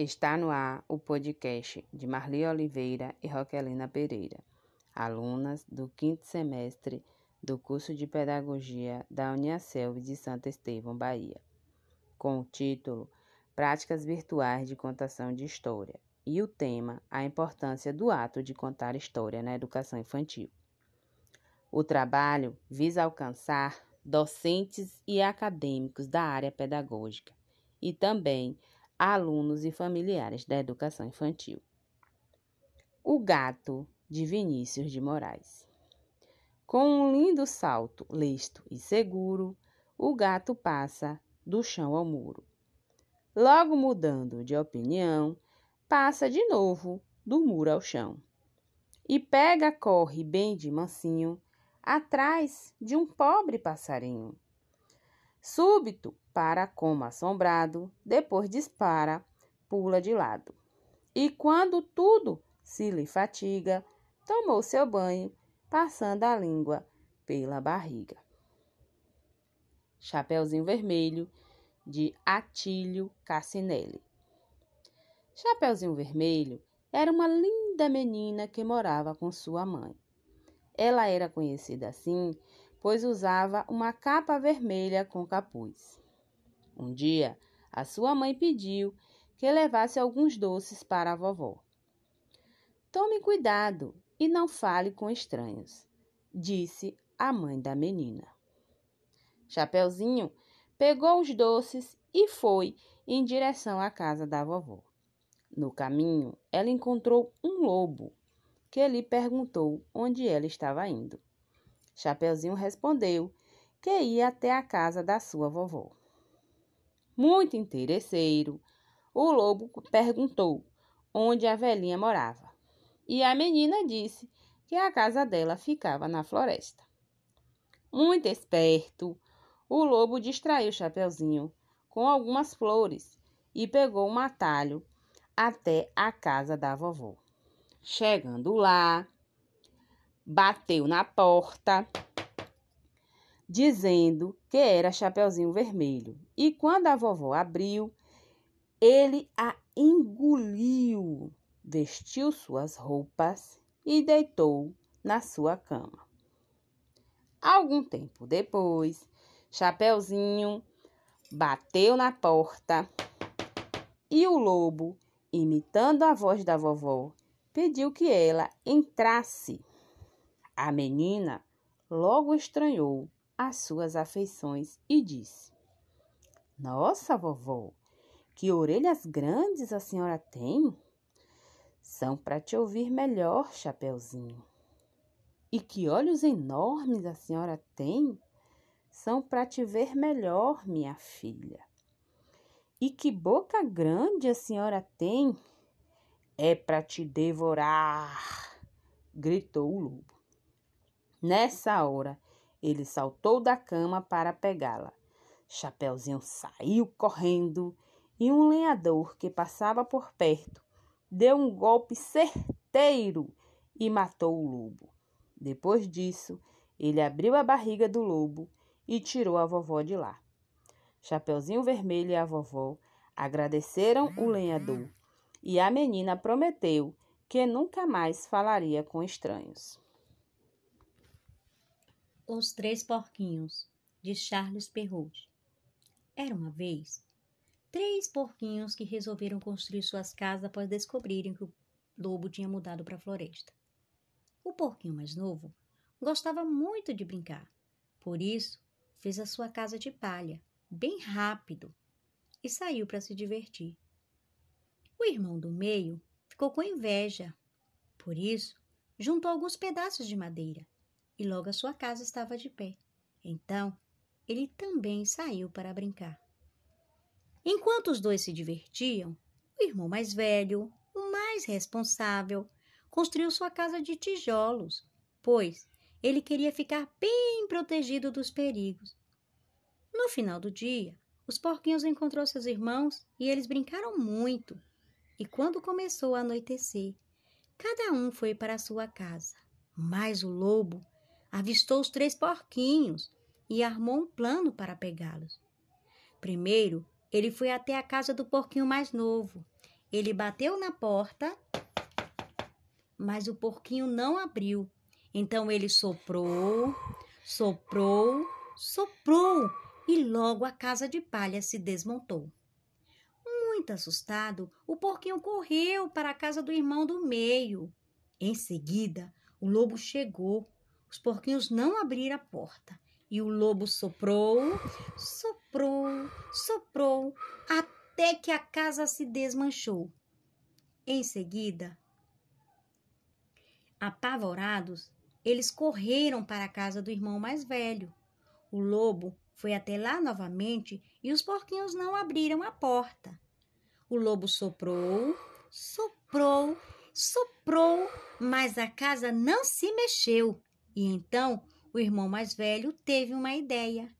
Está no ar o podcast de Marli Oliveira e Roquelina Pereira, alunas do quinto semestre do curso de Pedagogia da Uniaselv de Santa Estevão, Bahia, com o título Práticas Virtuais de Contação de História e o tema A Importância do Ato de Contar História na Educação Infantil. O trabalho visa alcançar docentes e acadêmicos da área pedagógica e também alunos e familiares da educação infantil. O gato de Vinícius de Moraes. Com um lindo salto, listo e seguro, o gato passa do chão ao muro. Logo mudando de opinião, passa de novo do muro ao chão. E pega, corre bem de mansinho, atrás de um pobre passarinho. Súbito, para como assombrado, depois dispara, pula de lado. E quando tudo se lhe fatiga, tomou seu banho, passando a língua pela barriga. Chapeuzinho Vermelho, de Atílio Cassinelli. Chapeuzinho Vermelho era uma linda menina que morava com sua mãe. Ela era conhecida assim pois usava uma capa vermelha com capuz. Um dia, a sua mãe pediu que levasse alguns doces para a vovó. Tome cuidado e não fale com estranhos, disse a mãe da menina. Chapeuzinho pegou os doces e foi em direção à casa da vovó. No caminho, ela encontrou um lobo que lhe perguntou onde ela estava indo. Chapeuzinho respondeu que ia até a casa da sua vovó. Muito interesseiro, o lobo perguntou onde a velhinha morava. E a menina disse que a casa dela ficava na floresta. Muito esperto, o lobo distraiu Chapeuzinho com algumas flores e pegou um atalho até a casa da vovó. Chegando lá, bateu na porta, dizendo que era Chapeuzinho Vermelho. E quando a vovó abriu, ele a engoliu, vestiu suas roupas e deitou na sua cama. Algum tempo depois, Chapeuzinho bateu na porta e o lobo, imitando a voz da vovó, pediu que ela entrasse. A menina logo estranhou as suas afeições e disse: Nossa, vovó, que orelhas grandes a senhora tem! São para te ouvir melhor, Chapeuzinho. E que olhos enormes a senhora tem! São para te ver melhor, minha filha. E que boca grande a senhora tem! É para te devorar! gritou o lobo. Nessa hora, ele saltou da cama para pegá-la. Chapeuzinho saiu correndo e um lenhador que passava por perto deu um golpe certeiro e matou o lobo. Depois disso, ele abriu a barriga do lobo e tirou a vovó de lá. Chapeuzinho Vermelho e a vovó agradeceram o lenhador e a menina prometeu que nunca mais falaria com estranhos. Os Três Porquinhos, de Charles Perrault. Era uma vez três porquinhos que resolveram construir suas casas após descobrirem que o lobo tinha mudado para a floresta. O porquinho mais novo gostava muito de brincar, por isso fez a sua casa de palha, bem rápido, e saiu para se divertir. O irmão do meio ficou com inveja, por isso juntou alguns pedaços de madeira e logo a sua casa estava de pé. Então, ele também saiu para brincar. Enquanto os dois se divertiam, o irmão mais velho, o mais responsável, construiu sua casa de tijolos, pois ele queria ficar bem protegido dos perigos. No final do dia, os porquinhos encontrou seus irmãos e eles brincaram muito. E quando começou a anoitecer, cada um foi para sua casa. Mas o lobo avistou os três porquinhos e armou um plano para pegá-los. Primeiro, ele foi até a casa do porquinho mais novo Ele bateu na porta, mas o porquinho não abriu. Então ele soprou, soprou, soprou e logo a casa de palha se desmontou. Muito assustado, o porquinho correu para a casa do irmão do meio. Em seguida, o lobo chegou. Os porquinhos não abriram a porta. E o lobo soprou, soprou, soprou, até que a casa se desmanchou. Em seguida, apavorados, eles correram para a casa do irmão mais velho. O lobo foi até lá novamente e os porquinhos não abriram a porta. O lobo soprou, soprou, soprou, mas a casa não se mexeu. E então o irmão mais velho teve uma ideia.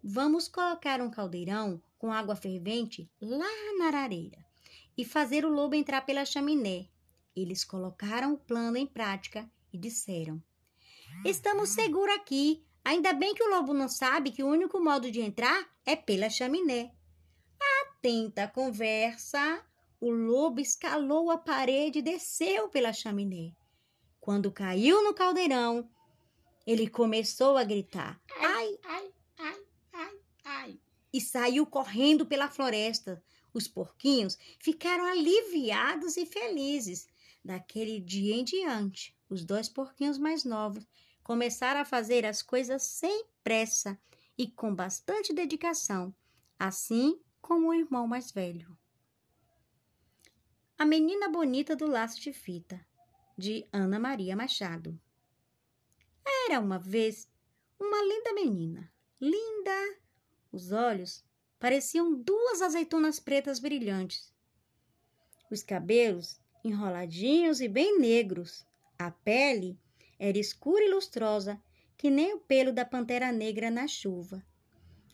Vamos colocar um caldeirão com água fervente lá na arareira e fazer o lobo entrar pela chaminé. Eles colocaram o plano em prática e disseram: Estamos seguros aqui. Ainda bem que o lobo não sabe que o único modo de entrar é pela chaminé. Atenta à conversa, o lobo escalou a parede e desceu pela chaminé. Quando caiu no caldeirão, ele começou a gritar: ai, ai, ai, ai, ai, e saiu correndo pela floresta. Os porquinhos ficaram aliviados e felizes. Daquele dia em diante, os dois porquinhos mais novos começaram a fazer as coisas sem pressa e com bastante dedicação, assim como o irmão mais velho. A Menina Bonita do Laço de Fita, de Ana Maria Machado. Era uma vez uma linda menina. Linda! Os olhos pareciam duas azeitonas pretas brilhantes. Os cabelos enroladinhos e bem negros. A pele era escura e lustrosa, que nem o pelo da pantera negra na chuva.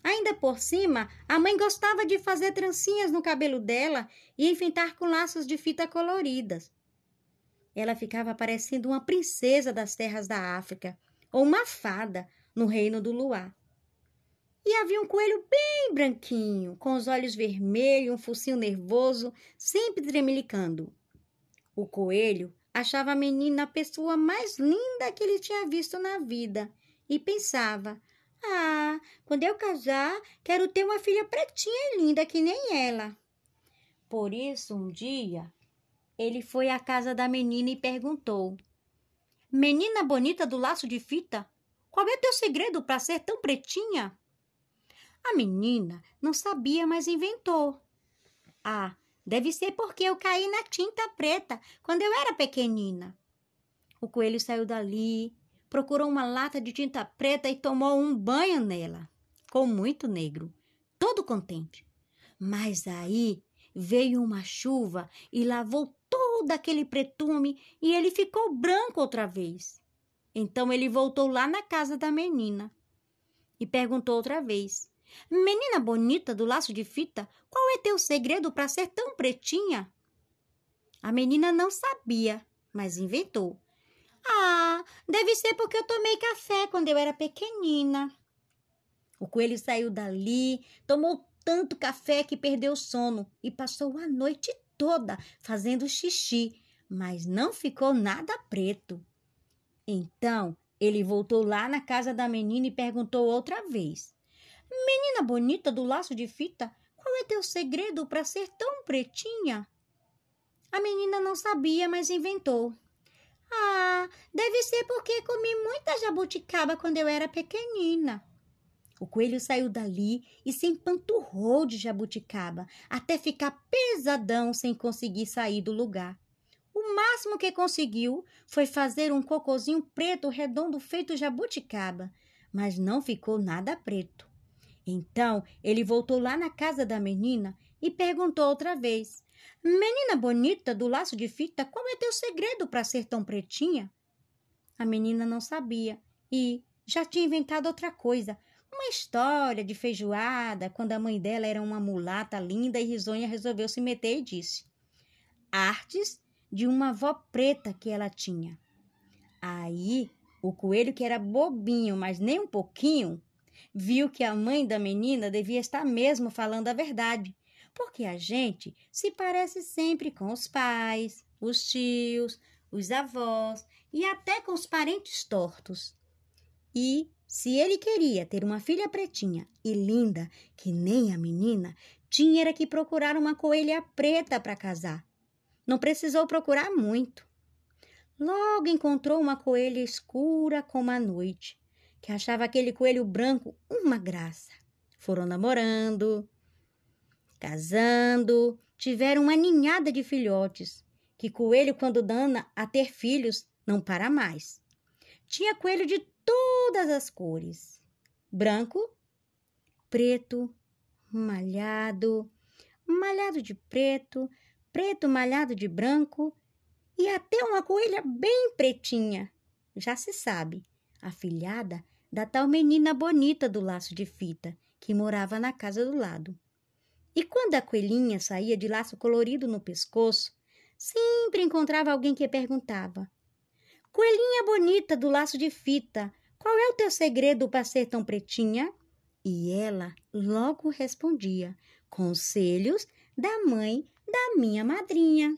Ainda por cima, a mãe gostava de fazer trancinhas no cabelo dela e enfeitar com laços de fita coloridas. Ela ficava parecendo uma princesa das terras da África, ou uma fada no reino do luar. E havia um coelho bem branquinho, com os olhos vermelhos, um focinho nervoso, sempre tremelicando. O coelho achava a menina a pessoa mais linda que ele tinha visto na vida e pensava: Ah, quando eu casar, quero ter uma filha pretinha e linda que nem ela. Por isso, um dia, ele foi à casa da menina e perguntou: Menina bonita do laço de fita, qual é teu segredo para ser tão pretinha? A menina não sabia, mas inventou. Ah, deve ser porque eu caí na tinta preta quando eu era pequenina. O coelho saiu dali, procurou uma lata de tinta preta e tomou um banho nela. Ficou muito negro, todo contente. Mas aí veio uma chuva e lavou todo aquele pretume e ele ficou branco outra vez. Então ele voltou lá na casa da menina e perguntou outra vez: Menina bonita do laço de fita, qual é teu segredo para ser tão pretinha? A menina não sabia, mas inventou. Ah, deve ser porque eu tomei café quando eu era pequenina. O coelho saiu dali, tomou tanto café que perdeu o sono e passou a noite toda fazendo xixi, mas não ficou nada preto. Então ele voltou lá na casa da menina e perguntou outra vez: Menina bonita do laço de fita, qual é teu segredo para ser tão pretinha? A menina não sabia, mas inventou. Ah, deve ser porque comi muita jabuticaba quando eu era pequenina. O coelho saiu dali e se empanturrou de jabuticaba até ficar pesadão sem conseguir sair do lugar. O máximo que conseguiu foi fazer um cocozinho preto redondo feito jabuticaba, mas não ficou nada preto. Então ele voltou lá na casa da menina e perguntou outra vez: Menina bonita do laço de fita, qual é teu segredo para ser tão pretinha? A menina não sabia e já tinha inventado outra coisa, uma história de feijoada, quando a mãe dela era uma mulata linda e risonha, resolveu se meter e disse: Artes de uma avó preta que ela tinha. Aí o coelho, que era bobinho, mas nem um pouquinho, viu que a mãe da menina devia estar mesmo falando a verdade. porque a gente se parece sempre com os pais, os tios, os avós e até com os parentes tortos. E se ele queria ter uma filha pretinha e linda, que nem a menina, tinha era que procurar uma coelha preta para casar. Não precisou procurar muito. Logo encontrou uma coelha escura como a noite, que achava aquele coelho branco uma graça. Foram namorando, casando, tiveram uma ninhada de filhotes, que coelho, quando dana a ter filhos, não para mais. Tinha coelho de todas as cores: branco, preto, malhado, malhado de preto, preto malhado de branco e até uma coelha bem pretinha. Já se sabe, a filhada da tal menina bonita do laço de fita, que morava na casa do lado. E quando a coelhinha saía de laço colorido no pescoço, sempre encontrava alguém que perguntava: Coelhinha bonita do laço de fita, qual é o teu segredo para ser tão pretinha? E ela logo respondia: Conselhos da mãe da minha madrinha.